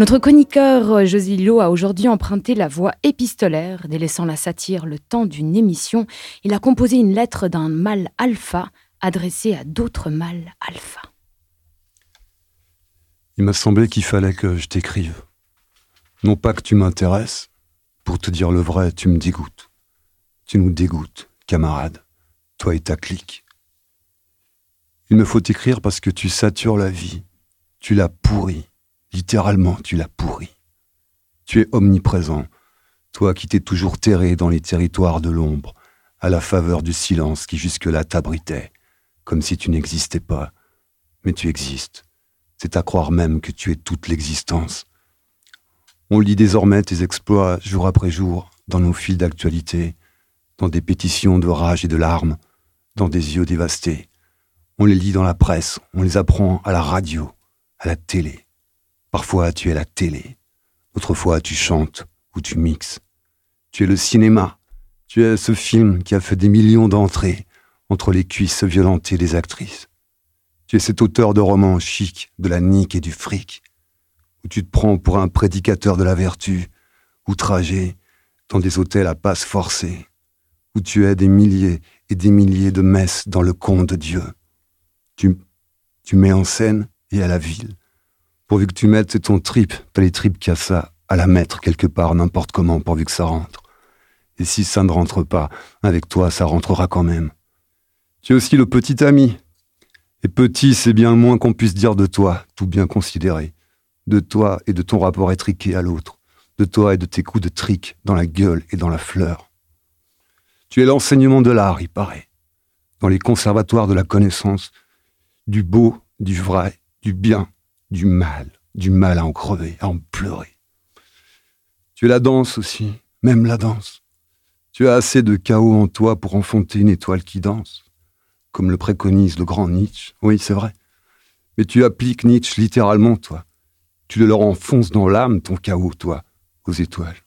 Notre chroniqueur euh, José Lillo a aujourd'hui emprunté la voix épistolaire, délaissant la satire le temps d'une émission. Il a composé une lettre d'un mâle alpha adressée à d'autres mâles alpha. Il m'a semblé qu'il fallait que je t'écrive. Non pas que tu m'intéresses, pour te dire le vrai, tu me dégoûtes. Tu nous dégoûtes, camarade, toi et ta clique. Il me faut t'écrire parce que tu satures la vie, tu la pourris Littéralement, tu l'as pourri. Tu es omniprésent, toi qui t'es toujours terré dans les territoires de l'ombre, à la faveur du silence qui jusque-là t'abritait, comme si tu n'existais pas. Mais tu existes. C'est à croire même que tu es toute l'existence. On lit désormais tes exploits jour après jour dans nos fils d'actualité, dans des pétitions de rage et de larmes, dans des yeux dévastés. On les lit dans la presse, on les apprend à la radio, à la télé. Parfois tu es la télé, autrefois tu chantes ou tu mixes. Tu es le cinéma, tu es ce film qui a fait des millions d'entrées entre les cuisses violentées des actrices. Tu es cet auteur de romans chic, de la nique et du fric, où tu te prends pour un prédicateur de la vertu, outragé, dans des hôtels à passe forcée, où tu es des milliers et des milliers de messes dans le conte de Dieu. Tu, mets en scène et à la ville Pourvu que tu mettes, ton trip, pas les tripes a ça à la mettre quelque part, n'importe comment, pourvu que ça rentre. Et si ça ne rentre pas, avec toi, ça rentrera quand même. Tu es aussi le petit ami. Et petit, c'est bien le moins qu'on puisse dire de toi, tout bien considéré. De toi et de ton rapport étriqué à l'autre. De toi et de tes coups de trick dans la gueule et dans la fleur. Tu es l'enseignement de l'art, il paraît. Dans les conservatoires de la connaissance. Du beau, du vrai, du bien, du mal, du mal à en crever, à en pleurer. Tu es la danse aussi, même la danse. Tu as assez de chaos en toi pour enfanter une étoile qui danse, comme le préconise le grand Nietzsche. Oui, c'est vrai. Mais tu appliques Nietzsche littéralement, toi. Tu le leur enfonces dans l'âme, ton chaos, toi, aux étoiles.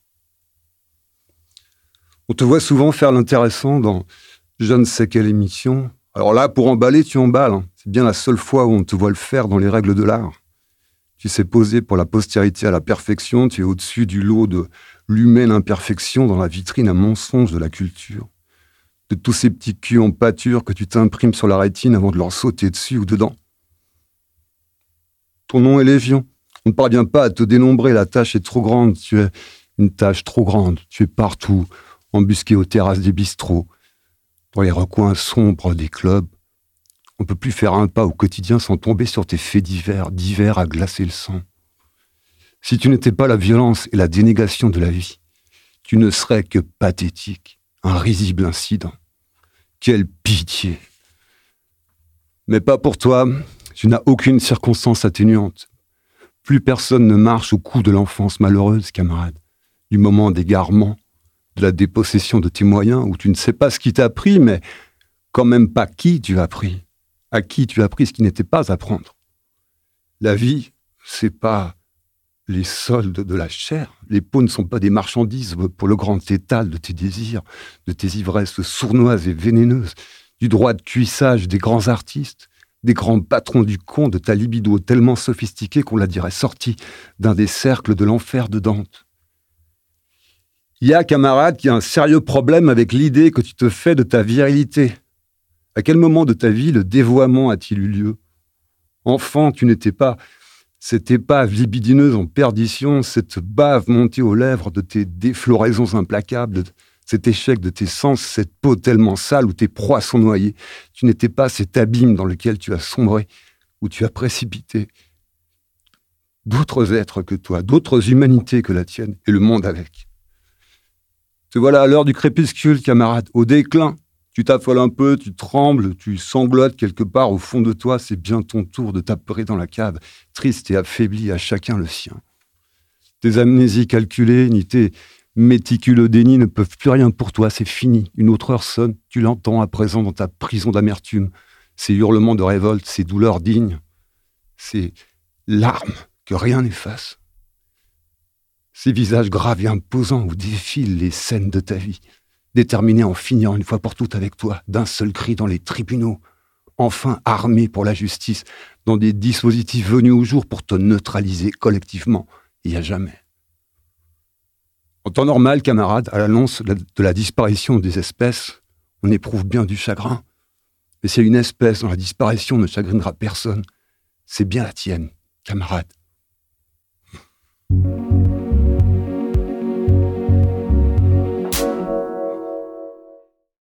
On te voit souvent faire l'intéressant dans je ne sais quelle émission. Alors là, pour emballer, tu emballes. Hein. C'est bien la seule fois où on te voit le faire dans les règles de l'art. Tu sais poser pour la postérité à la perfection, tu es au-dessus du lot de l'humaine imperfection dans la vitrine à mensonge de la culture. De tous ces petits culs en pâture que tu t'imprimes sur la rétine avant de leur sauter dessus ou dedans. Ton nom est Lévion. On ne parvient pas à te dénombrer, la tâche est trop grande, tu es une tâche trop grande, tu es partout, embusqué aux terrasses des bistrots, dans les recoins sombres des clubs, on peut plus faire un pas au quotidien sans tomber sur tes faits divers, divers à glacer le sang. Si tu n'étais pas la violence et la dénégation de la vie, tu ne serais que pathétique, un risible incident. Quelle pitié. Mais pas pour toi, tu n'as aucune circonstance atténuante. Plus personne ne marche au cou de l'enfance malheureuse, camarade, du moment d'égarement, de la dépossession de tes moyens, où tu ne sais pas ce qui t'a pris, mais quand même pas qui tu as pris à qui tu as pris ce qui n'était pas à prendre. La vie, c'est pas les soldes de la chair. Les peaux ne sont pas des marchandises pour le grand étal de tes désirs, de tes ivresses sournoises et vénéneuses, du droit de cuissage des grands artistes, des grands patrons du con, de ta libido tellement sophistiquée qu'on la dirait sortie d'un des cercles de l'enfer de Dante. Il y a, camarade, qui a un sérieux problème avec l'idée que tu te fais de ta virilité. À quel moment de ta vie le dévoiement a-t-il eu lieu? Enfant, tu n'étais pas cette épave libidineuse en perdition, cette bave montée aux lèvres de tes défloraisons implacables, cet échec de tes sens, cette peau tellement sale où tes proies sont noyées. Tu n'étais pas cet abîme dans lequel tu as sombré, où tu as précipité d'autres êtres que toi, d'autres humanités que la tienne, et le monde avec. Te voilà à l'heure du crépuscule, camarade, au déclin, tu t'affoles un peu, tu trembles, tu sanglotes quelque part au fond de toi, c'est bien ton tour de t'apeurer dans la cave, triste et affaibli à chacun le sien. Tes amnésies calculées, ni tes méticuleux dénis ne peuvent plus rien pour toi, c'est fini. Une autre heure sonne, tu l'entends à présent dans ta prison d'amertume, ces hurlements de révolte, ces douleurs dignes, ces larmes que rien n'efface. Ces visages graves et imposants où défilent les scènes de ta vie déterminé à en finir une fois pour toutes avec toi, d'un seul cri dans les tribunaux, enfin armé pour la justice, dans des dispositifs venus au jour pour te neutraliser collectivement, il n'y a jamais. En temps normal, camarade, à l'annonce de la disparition des espèces, on éprouve bien du chagrin. Mais si une espèce dont la disparition ne chagrinera personne, c'est bien la tienne, camarade.